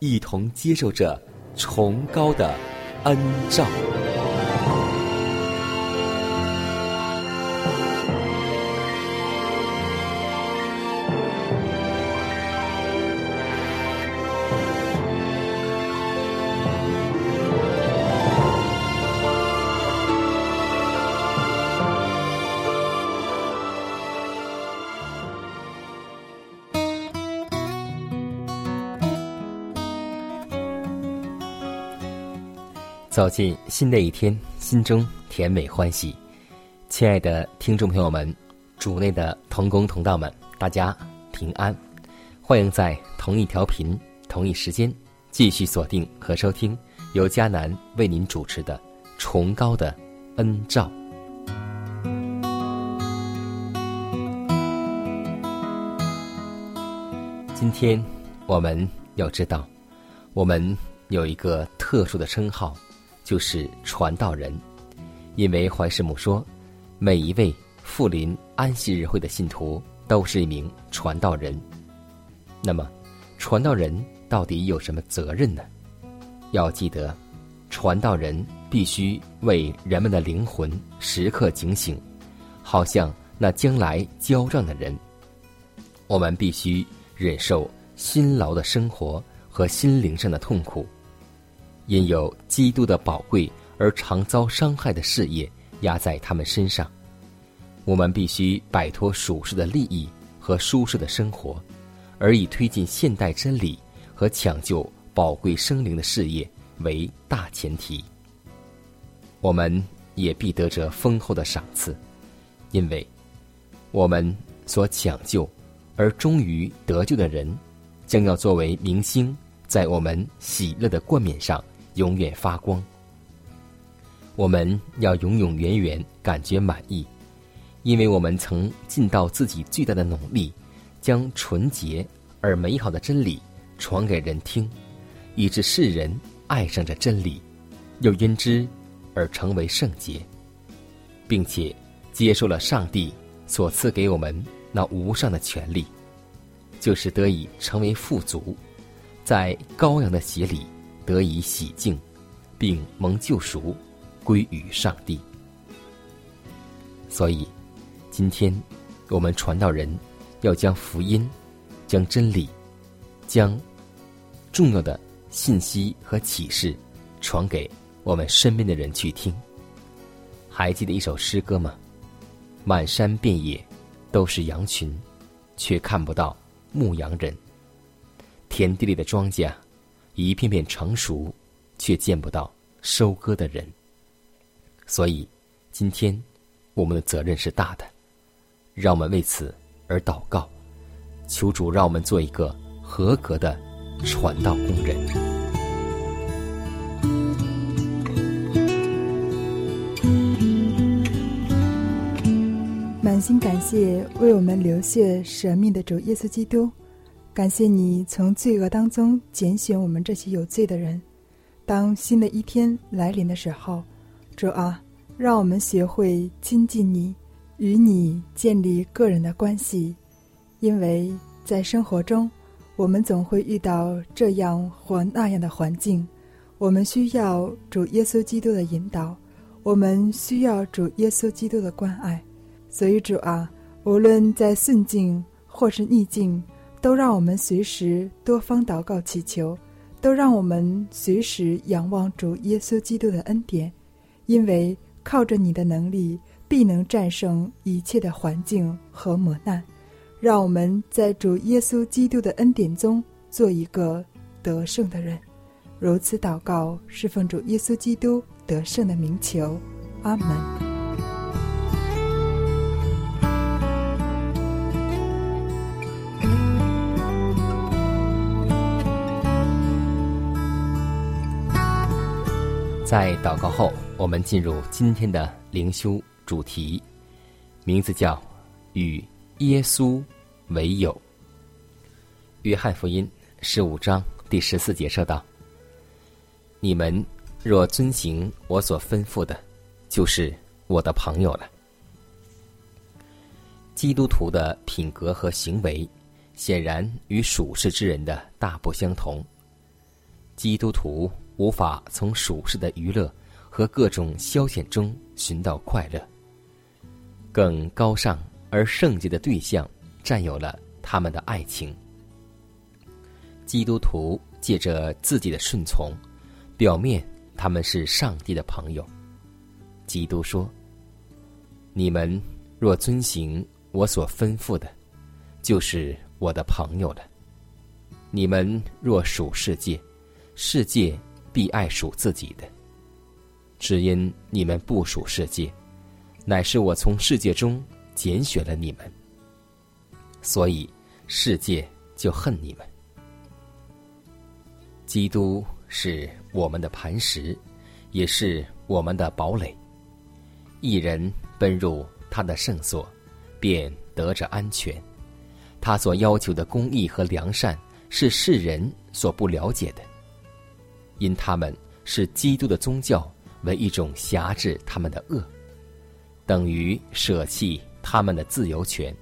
一同接受着崇高的恩照。走进新的一天，心中甜美欢喜。亲爱的听众朋友们，主内的同工同道们，大家平安！欢迎在同一调频、同一时间继续锁定和收听由迦南为您主持的《崇高的恩照》。今天我们要知道，我们有一个特殊的称号。就是传道人，因为怀师母说，每一位富林安息日会的信徒都是一名传道人。那么，传道人到底有什么责任呢？要记得，传道人必须为人们的灵魂时刻警醒，好像那将来交账的人。我们必须忍受辛劳的生活和心灵上的痛苦。因有基督的宝贵而常遭伤害的事业压在他们身上，我们必须摆脱属世的利益和舒适的生活，而以推进现代真理和抢救宝贵生灵的事业为大前提。我们也必得着丰厚的赏赐，因为我们所抢救而终于得救的人，将要作为明星，在我们喜乐的冠冕上。永远发光。我们要永永远远感觉满意，因为我们曾尽到自己最大的努力，将纯洁而美好的真理传给人听，以致世人爱上这真理，又因之而成为圣洁，并且接受了上帝所赐给我们那无上的权利，就是得以成为富足，在羔羊的血里。得以洗净，并蒙救赎，归于上帝。所以，今天我们传道人要将福音、将真理、将重要的信息和启示传给我们身边的人去听。还记得一首诗歌吗？满山遍野都是羊群，却看不到牧羊人。田地里的庄稼。一片片成熟，却见不到收割的人。所以，今天我们的责任是大的，让我们为此而祷告，求主让我们做一个合格的传道工人。满心感谢为我们流血舍命的主耶稣基督。感谢你从罪恶当中拣选我们这些有罪的人。当新的一天来临的时候，主啊，让我们学会亲近你，与你建立个人的关系。因为在生活中，我们总会遇到这样或那样的环境，我们需要主耶稣基督的引导。我们需要主耶稣基督的关爱。所以主啊，无论在顺境或是逆境，都让我们随时多方祷告祈求，都让我们随时仰望主耶稣基督的恩典，因为靠着你的能力，必能战胜一切的环境和磨难。让我们在主耶稣基督的恩典中做一个得胜的人。如此祷告，是奉主耶稣基督得胜的名求。阿门。在祷告后，我们进入今天的灵修主题，名字叫“与耶稣为友”。约翰福音十五章第十四节说道：“你们若遵行我所吩咐的，就是我的朋友了。”基督徒的品格和行为，显然与属世之人的大不相同。基督徒。无法从属世的娱乐和各种消遣中寻到快乐。更高尚而圣洁的对象占有了他们的爱情。基督徒借着自己的顺从，表面他们是上帝的朋友。基督说：“你们若遵行我所吩咐的，就是我的朋友了。你们若属世界，世界。”必爱属自己的，只因你们不属世界，乃是我从世界中拣选了你们，所以世界就恨你们。基督是我们的磐石，也是我们的堡垒。一人奔入他的圣所，便得着安全。他所要求的公义和良善，是世人所不了解的。因他们是基督的宗教为一种辖制他们的恶，等于舍弃他们的自由权。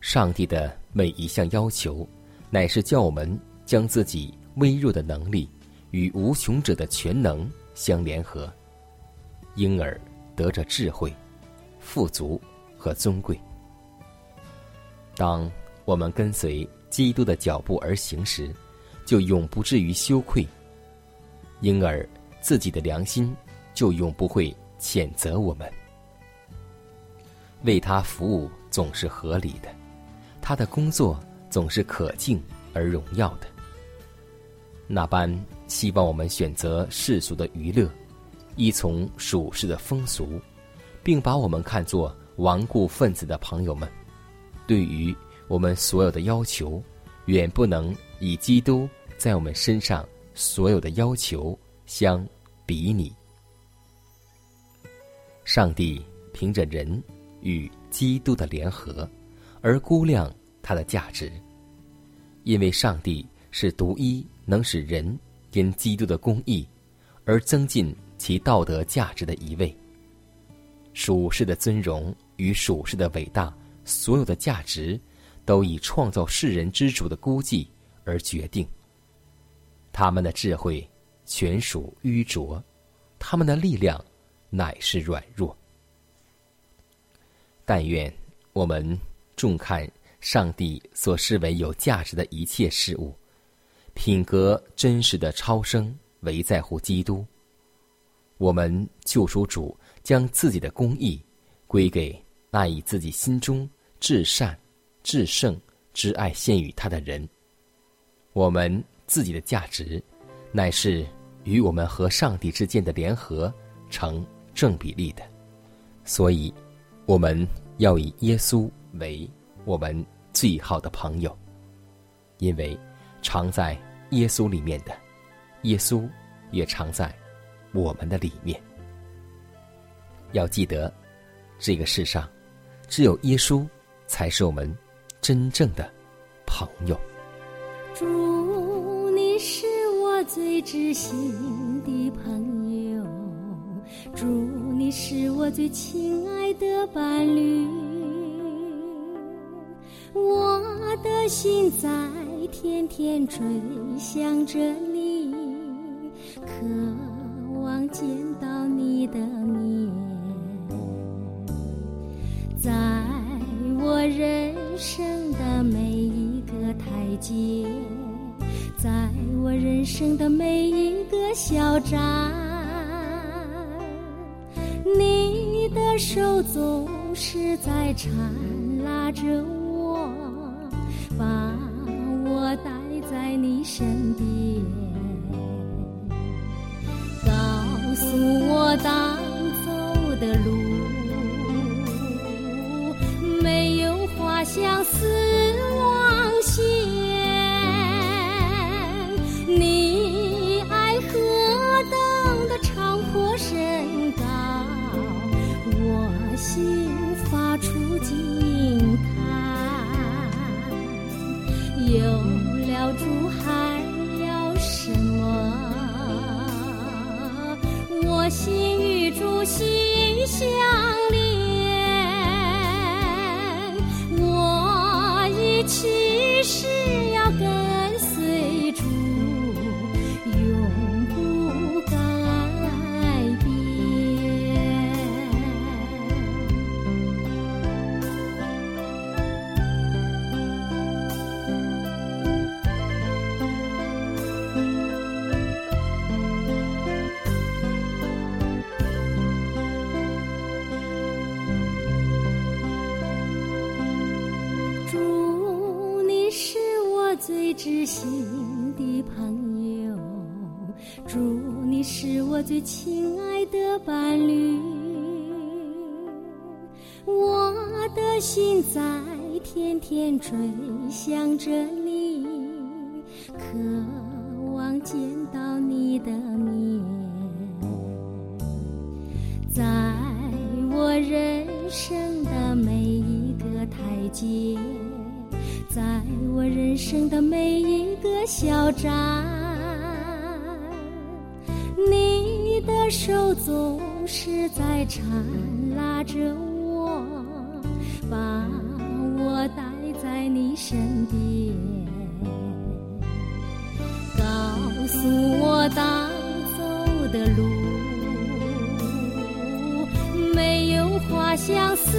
上帝的每一项要求，乃是叫我们将自己微弱的能力与无穷者的全能相联合，因而得着智慧、富足和尊贵。当我们跟随基督的脚步而行时，就永不至于羞愧，因而自己的良心就永不会谴责我们。为他服务总是合理的，他的工作总是可敬而荣耀的。那般希望我们选择世俗的娱乐，依从属世的风俗，并把我们看作顽固分子的朋友们，对于我们所有的要求，远不能以基督。在我们身上所有的要求相比拟，上帝凭着人与基督的联合而估量他的价值，因为上帝是独一能使人因基督的公义而增进其道德价值的一位。属世的尊荣与属世的伟大，所有的价值都以创造世人之主的估计而决定。他们的智慧全属愚拙，他们的力量乃是软弱。但愿我们重看上帝所视为有价值的一切事物，品格真实的超生唯在乎基督。我们救赎主将自己的公义归给那以自己心中至善、至圣之爱献与他的人。我们。自己的价值，乃是与我们和上帝之间的联合成正比例的，所以，我们要以耶稣为我们最好的朋友，因为常在耶稣里面的，耶稣也常在我们的里面。要记得，这个世上只有耶稣才是我们真正的朋友。最知心的朋友祝你是我最亲爱的伴侣。我的心在天天追想着你渴望见到你的面。在我人生的每一个台阶生的每一个小站。你的手总是在缠拉着我，把我带在你身边，告诉我当走的路。相思惊叹。有了主还要什么？我心与主心相你是我最亲爱的伴侣。我的心在天天追想着你，渴望见到你的面，在我人生的每一个台阶。在我人生的每一个小站，手总是在缠拉着我，把我带在你身边，告诉我当走的路，没有花香思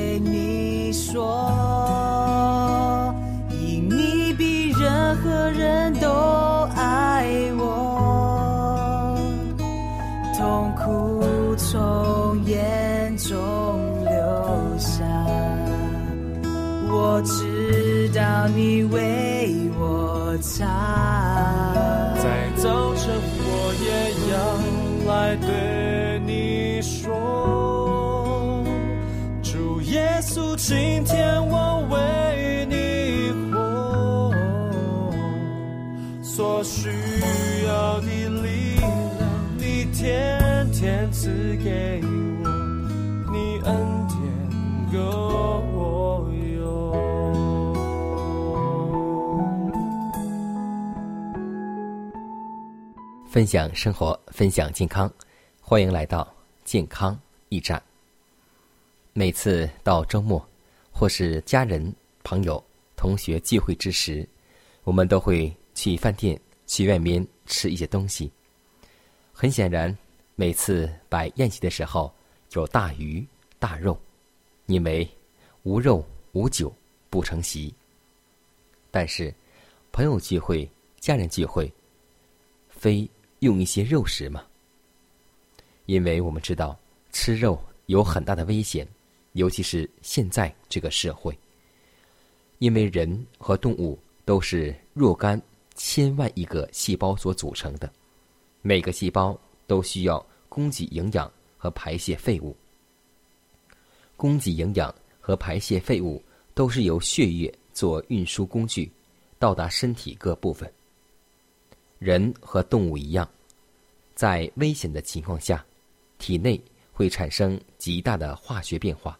说，分享生活，分享健康，欢迎来到健康驿站。每次到周末，或是家人、朋友、同学聚会之时，我们都会去饭店、去外面吃一些东西。很显然，每次摆宴席的时候，有大鱼大肉，因为无肉无酒不成席。但是，朋友聚会、家人聚会，非用一些肉食吗？因为我们知道吃肉有很大的危险，尤其是现在这个社会。因为人和动物都是若干千万亿个细胞所组成的，每个细胞都需要供给营养和排泄废物。供给营养和排泄废物都是由血液做运输工具，到达身体各部分。人和动物一样，在危险的情况下，体内会产生极大的化学变化。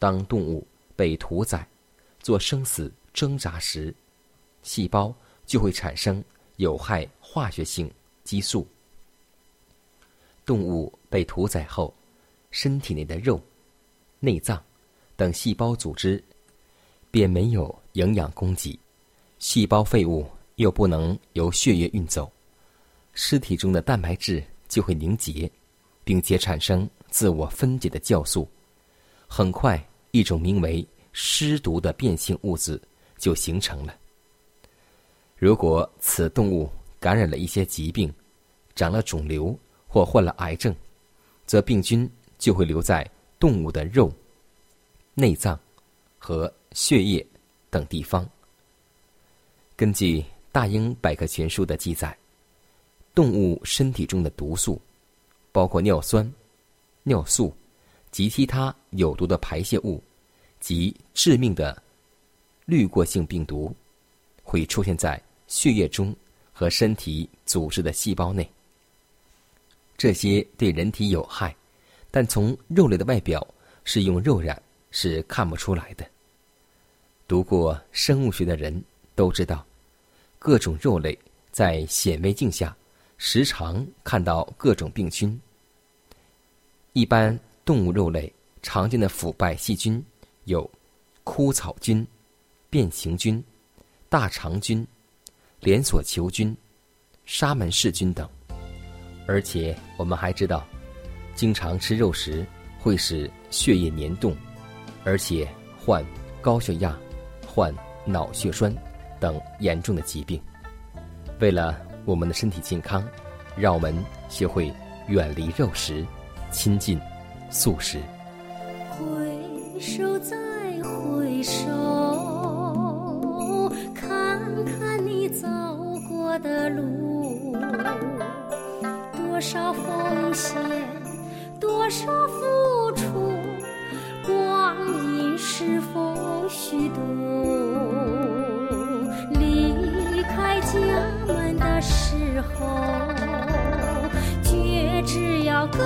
当动物被屠宰、做生死挣扎时，细胞就会产生有害化学性激素。动物被屠宰后，身体内的肉、内脏等细胞组织便没有营养供给，细胞废物。又不能由血液运走，尸体中的蛋白质就会凝结，并且产生自我分解的酵素。很快，一种名为尸毒的变性物质就形成了。如果此动物感染了一些疾病，长了肿瘤或患了癌症，则病菌就会留在动物的肉、内脏和血液等地方。根据《大英百科全书》的记载，动物身体中的毒素，包括尿酸、尿素及其他有毒的排泄物及致命的滤过性病毒，会出现在血液中和身体组织的细胞内。这些对人体有害，但从肉类的外表是用肉染是看不出来的。读过生物学的人都知道。各种肉类在显微镜下，时常看到各种病菌。一般动物肉类常见的腐败细菌有枯草菌、变形菌、大肠菌、连锁球菌、沙门氏菌等。而且我们还知道，经常吃肉食会使血液粘动，而且患高血压、患脑血栓。等严重的疾病，为了我们的身体健康，让我们学会远离肉食，亲近素食。回首再回首，看看你走过的路，多少奉献，多少付出，光阴是否虚度？离开家门的时候，觉只要跟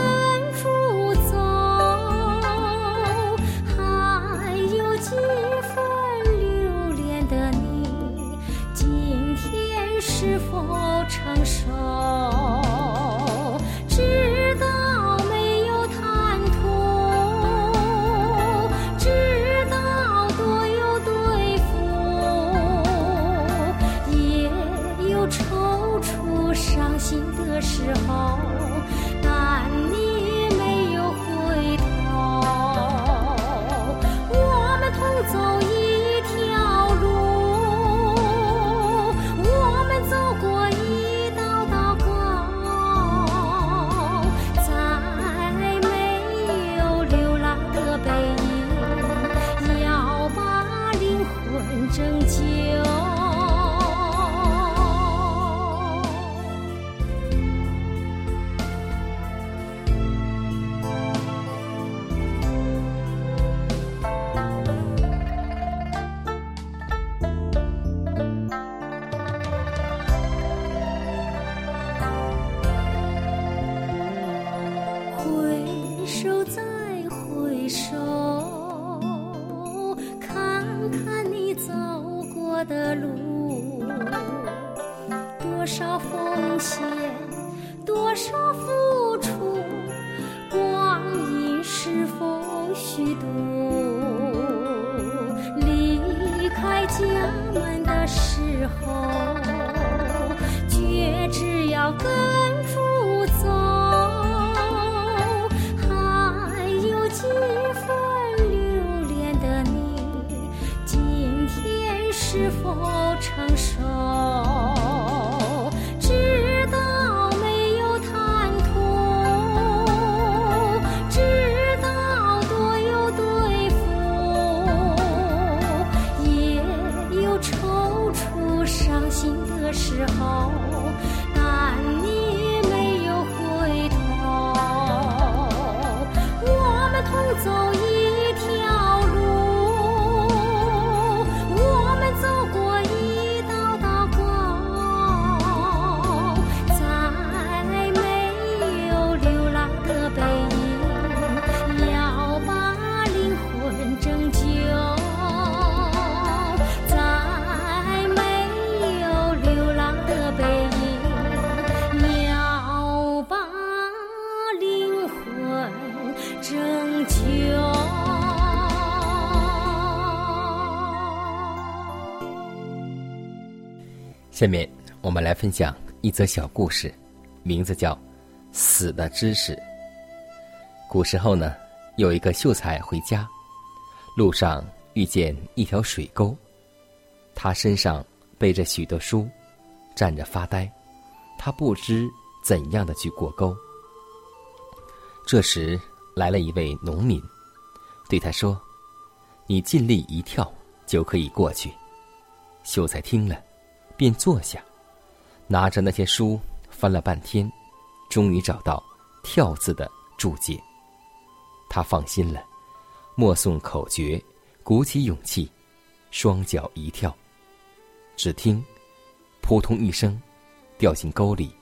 生气是下面我们来分享一则小故事，名字叫《死的知识》。古时候呢，有一个秀才回家，路上遇见一条水沟，他身上背着许多书，站着发呆，他不知怎样的去过沟。这时来了一位农民，对他说：“你尽力一跳就可以过去。”秀才听了。便坐下，拿着那些书翻了半天，终于找到“跳”字的注解。他放心了，默诵口诀，鼓起勇气，双脚一跳。只听“扑通”一声，掉进沟里。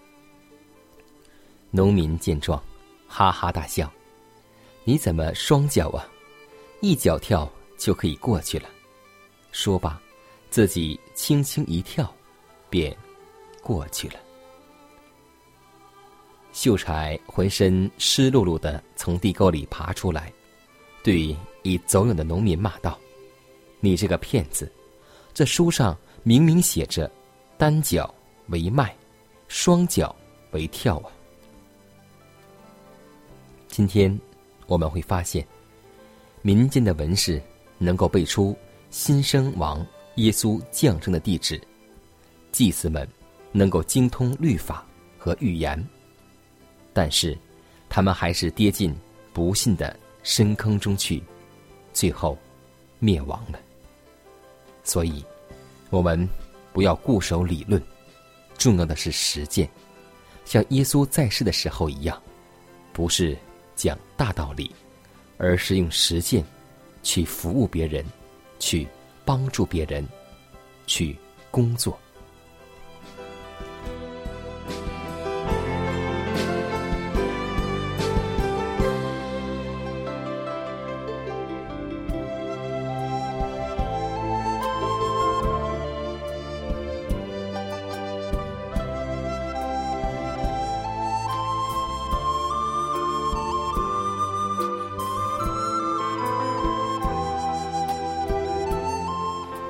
农民见状，哈哈大笑：“你怎么双脚啊？一脚跳就可以过去了。”说罢，自己轻轻一跳。便过去了。秀才浑身湿漉漉的从地沟里爬出来，对已走远的农民骂道：“你这个骗子！这书上明明写着‘单脚为迈，双脚为跳’啊！”今天我们会发现，民间的文士能够背出新生王耶稣降生的地址。祭司们能够精通律法和预言，但是他们还是跌进不幸的深坑中去，最后灭亡了。所以，我们不要固守理论，重要的是实践，像耶稣在世的时候一样，不是讲大道理，而是用实践去服务别人，去帮助别人，去工作。